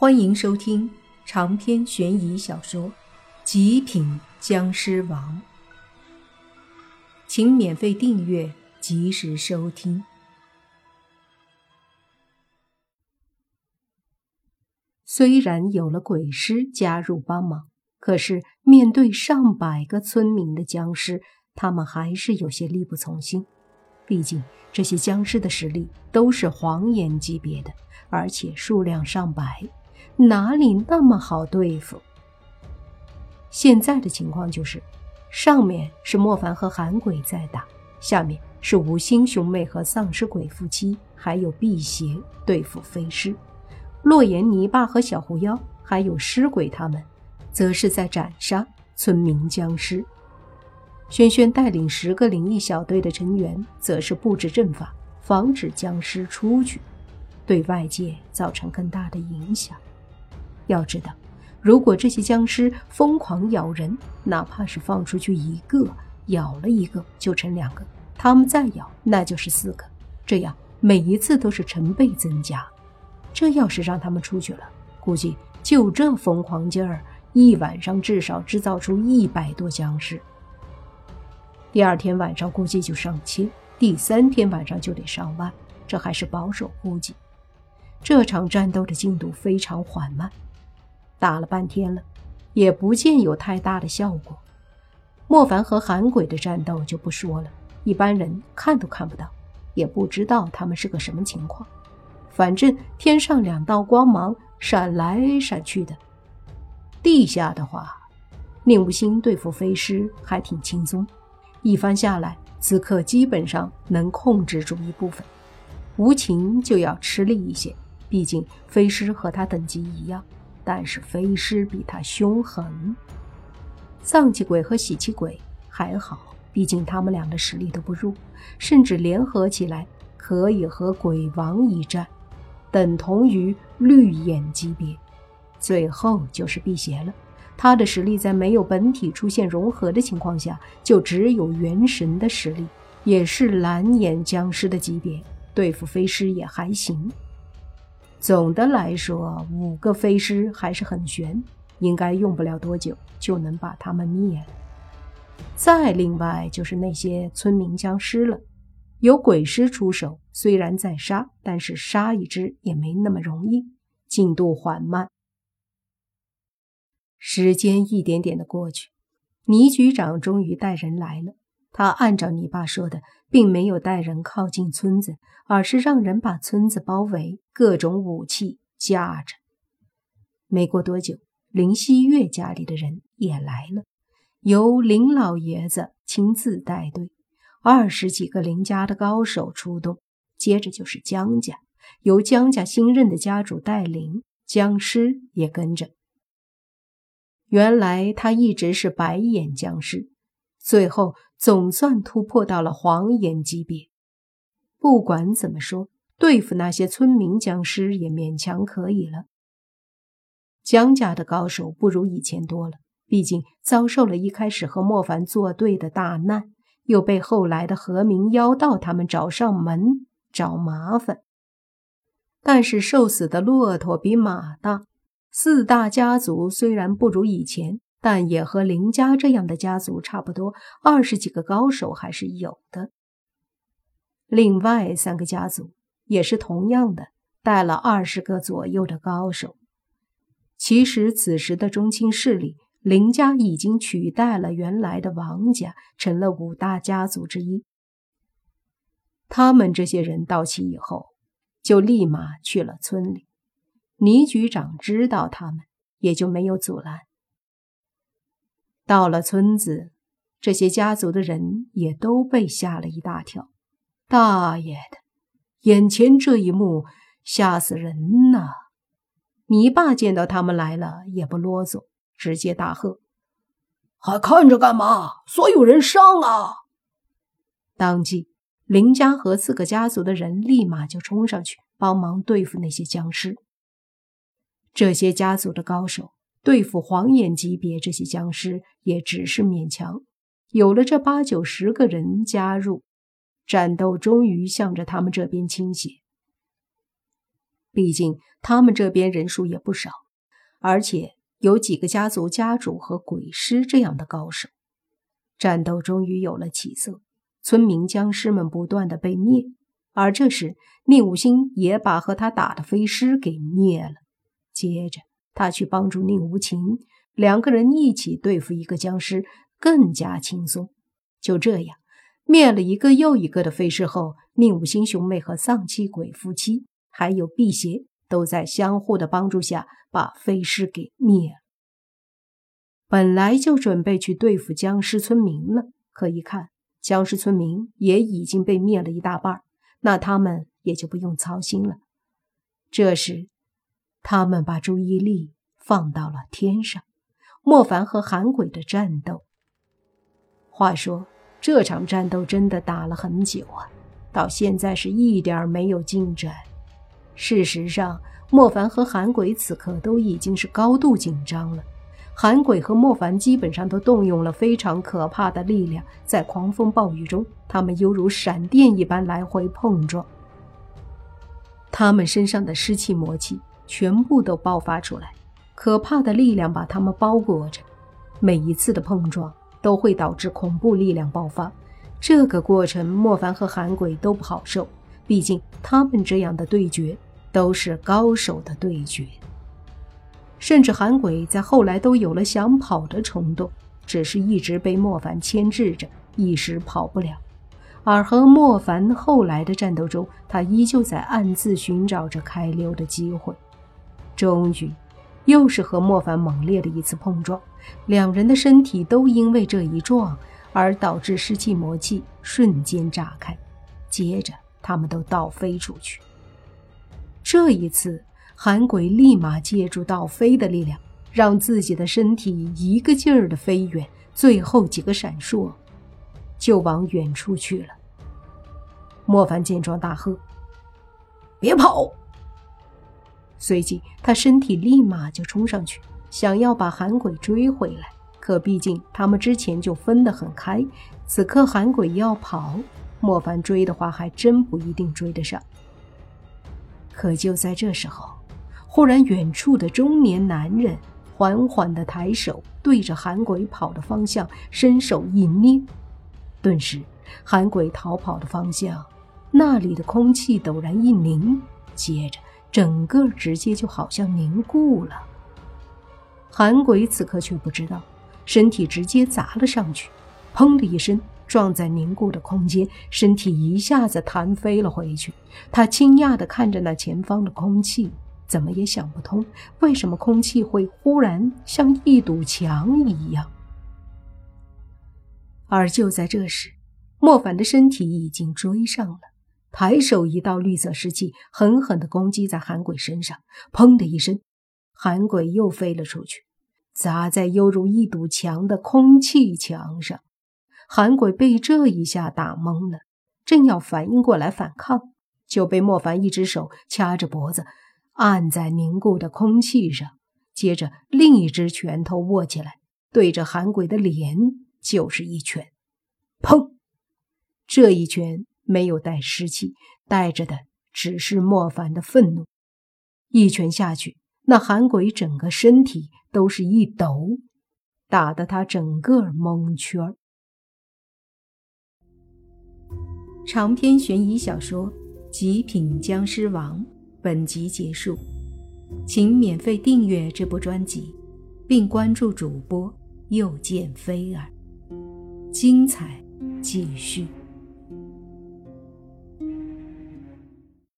欢迎收听长篇悬疑小说《极品僵尸王》，请免费订阅，及时收听。虽然有了鬼师加入帮忙，可是面对上百个村民的僵尸，他们还是有些力不从心。毕竟这些僵尸的实力都是黄眼级别的，而且数量上百。哪里那么好对付？现在的情况就是，上面是莫凡和韩鬼在打，下面是五星兄妹和丧尸鬼夫妻，还有辟邪对付飞尸。洛言、泥巴和小狐妖，还有尸鬼他们，则是在斩杀村民僵尸。轩轩带领十个灵异小队的成员，则是布置阵法，防止僵尸出去，对外界造成更大的影响。要知道，如果这些僵尸疯狂咬人，哪怕是放出去一个，咬了一个就成两个，他们再咬那就是四个，这样每一次都是成倍增加。这要是让他们出去了，估计就这疯狂劲儿，一晚上至少制造出一百多僵尸。第二天晚上估计就上千，第三天晚上就得上万，这还是保守估计。这场战斗的进度非常缓慢。打了半天了，也不见有太大的效果。莫凡和韩鬼的战斗就不说了，一般人看都看不到，也不知道他们是个什么情况。反正天上两道光芒闪来闪去的，地下的话，宁无心对付飞尸还挺轻松。一番下来，此刻基本上能控制住一部分。无情就要吃力一些，毕竟飞尸和他等级一样。但是飞尸比他凶狠，丧气鬼和喜气鬼还好，毕竟他们俩的实力都不弱，甚至联合起来可以和鬼王一战，等同于绿眼级别。最后就是辟邪了，他的实力在没有本体出现融合的情况下，就只有元神的实力，也是蓝眼僵尸的级别，对付飞尸也还行。总的来说，五个飞尸还是很悬，应该用不了多久就能把他们灭了。再另外就是那些村民僵尸了，有鬼尸出手，虽然在杀，但是杀一只也没那么容易，进度缓慢。时间一点点的过去，倪局长终于带人来了。他按照你爸说的，并没有带人靠近村子，而是让人把村子包围，各种武器架着。没过多久，林希月家里的人也来了，由林老爷子亲自带队，二十几个林家的高手出动。接着就是江家，由江家新任的家主带领，僵尸也跟着。原来他一直是白眼僵尸。最后总算突破到了黄眼级别。不管怎么说，对付那些村民僵尸也勉强可以了。江家的高手不如以前多了，毕竟遭受了一开始和莫凡作对的大难，又被后来的何明妖道他们找上门找麻烦。但是瘦死的骆驼比马大，四大家族虽然不如以前。但也和林家这样的家族差不多，二十几个高手还是有的。另外三个家族也是同样的，带了二十个左右的高手。其实此时的中青势力，林家已经取代了原来的王家，成了五大家族之一。他们这些人到齐以后，就立马去了村里。倪局长知道他们，也就没有阻拦。到了村子，这些家族的人也都被吓了一大跳。大爷的，眼前这一幕吓死人呐！你爸见到他们来了也不啰嗦，直接大喝：“还看着干嘛？所有人上啊！”当即，林家和四个家族的人立马就冲上去帮忙对付那些僵尸。这些家族的高手。对付黄眼级别这些僵尸也只是勉强，有了这八九十个人加入，战斗终于向着他们这边倾斜。毕竟他们这边人数也不少，而且有几个家族家主和鬼师这样的高手。战斗终于有了起色，村民僵尸们不断的被灭，而这时宁武星也把和他打的飞尸给灭了。接着他去帮助宁无情，两个人一起对付一个僵尸更加轻松。就这样灭了一个又一个的飞尸后，宁武星兄妹和丧气鬼夫妻还有辟邪都在相互的帮助下把飞尸给灭了。本来就准备去对付僵尸村民了，可一看僵尸村民也已经被灭了一大半，那他们也就不用操心了。这时，他们把注意力放到了天上，莫凡和韩鬼的战斗。话说，这场战斗真的打了很久啊，到现在是一点没有进展。事实上，莫凡和韩鬼此刻都已经是高度紧张了。韩鬼和莫凡基本上都动用了非常可怕的力量，在狂风暴雨中，他们犹如闪电一般来回碰撞。他们身上的湿气、魔气全部都爆发出来，可怕的力量把他们包裹着。每一次的碰撞都会导致恐怖力量爆发，这个过程莫凡和韩鬼都不好受，毕竟他们这样的对决都是高手的对决。甚至韩鬼在后来都有了想跑的冲动，只是一直被莫凡牵制着，一时跑不了。而和莫凡后来的战斗中，他依旧在暗自寻找着开溜的机会。终于，又是和莫凡猛烈的一次碰撞，两人的身体都因为这一撞而导致湿气魔气瞬间炸开，接着他们都倒飞出去。这一次。韩鬼立马借助倒飞的力量，让自己的身体一个劲儿的飞远，最后几个闪烁，就往远处去了。莫凡见状大喝：“别跑！”随即他身体立马就冲上去，想要把韩鬼追回来。可毕竟他们之前就分得很开，此刻韩鬼要跑，莫凡追的话还真不一定追得上。可就在这时候。忽然，远处的中年男人缓缓地抬手，对着韩鬼跑的方向伸手一捏，顿时，韩鬼逃跑的方向，那里的空气陡然一凝，接着整个直接就好像凝固了。韩鬼此刻却不知道，身体直接砸了上去，砰的一声撞在凝固的空间，身体一下子弹飞了回去。他惊讶地看着那前方的空气。怎么也想不通，为什么空气会忽然像一堵墙一样？而就在这时，莫凡的身体已经追上了，抬手一道绿色湿气狠狠的攻击在韩鬼身上，砰的一声，韩鬼又飞了出去，砸在犹如一堵墙的空气墙上。韩鬼被这一下打懵了，正要反应过来反抗，就被莫凡一只手掐着脖子。按在凝固的空气上，接着另一只拳头握起来，对着韩鬼的脸就是一拳。砰！这一拳没有带湿气，带着的只是莫凡的愤怒。一拳下去，那韩鬼整个身体都是一抖，打得他整个蒙圈。长篇悬疑小说《极品僵尸王》。本集结束，请免费订阅这部专辑，并关注主播又见菲儿，精彩继续。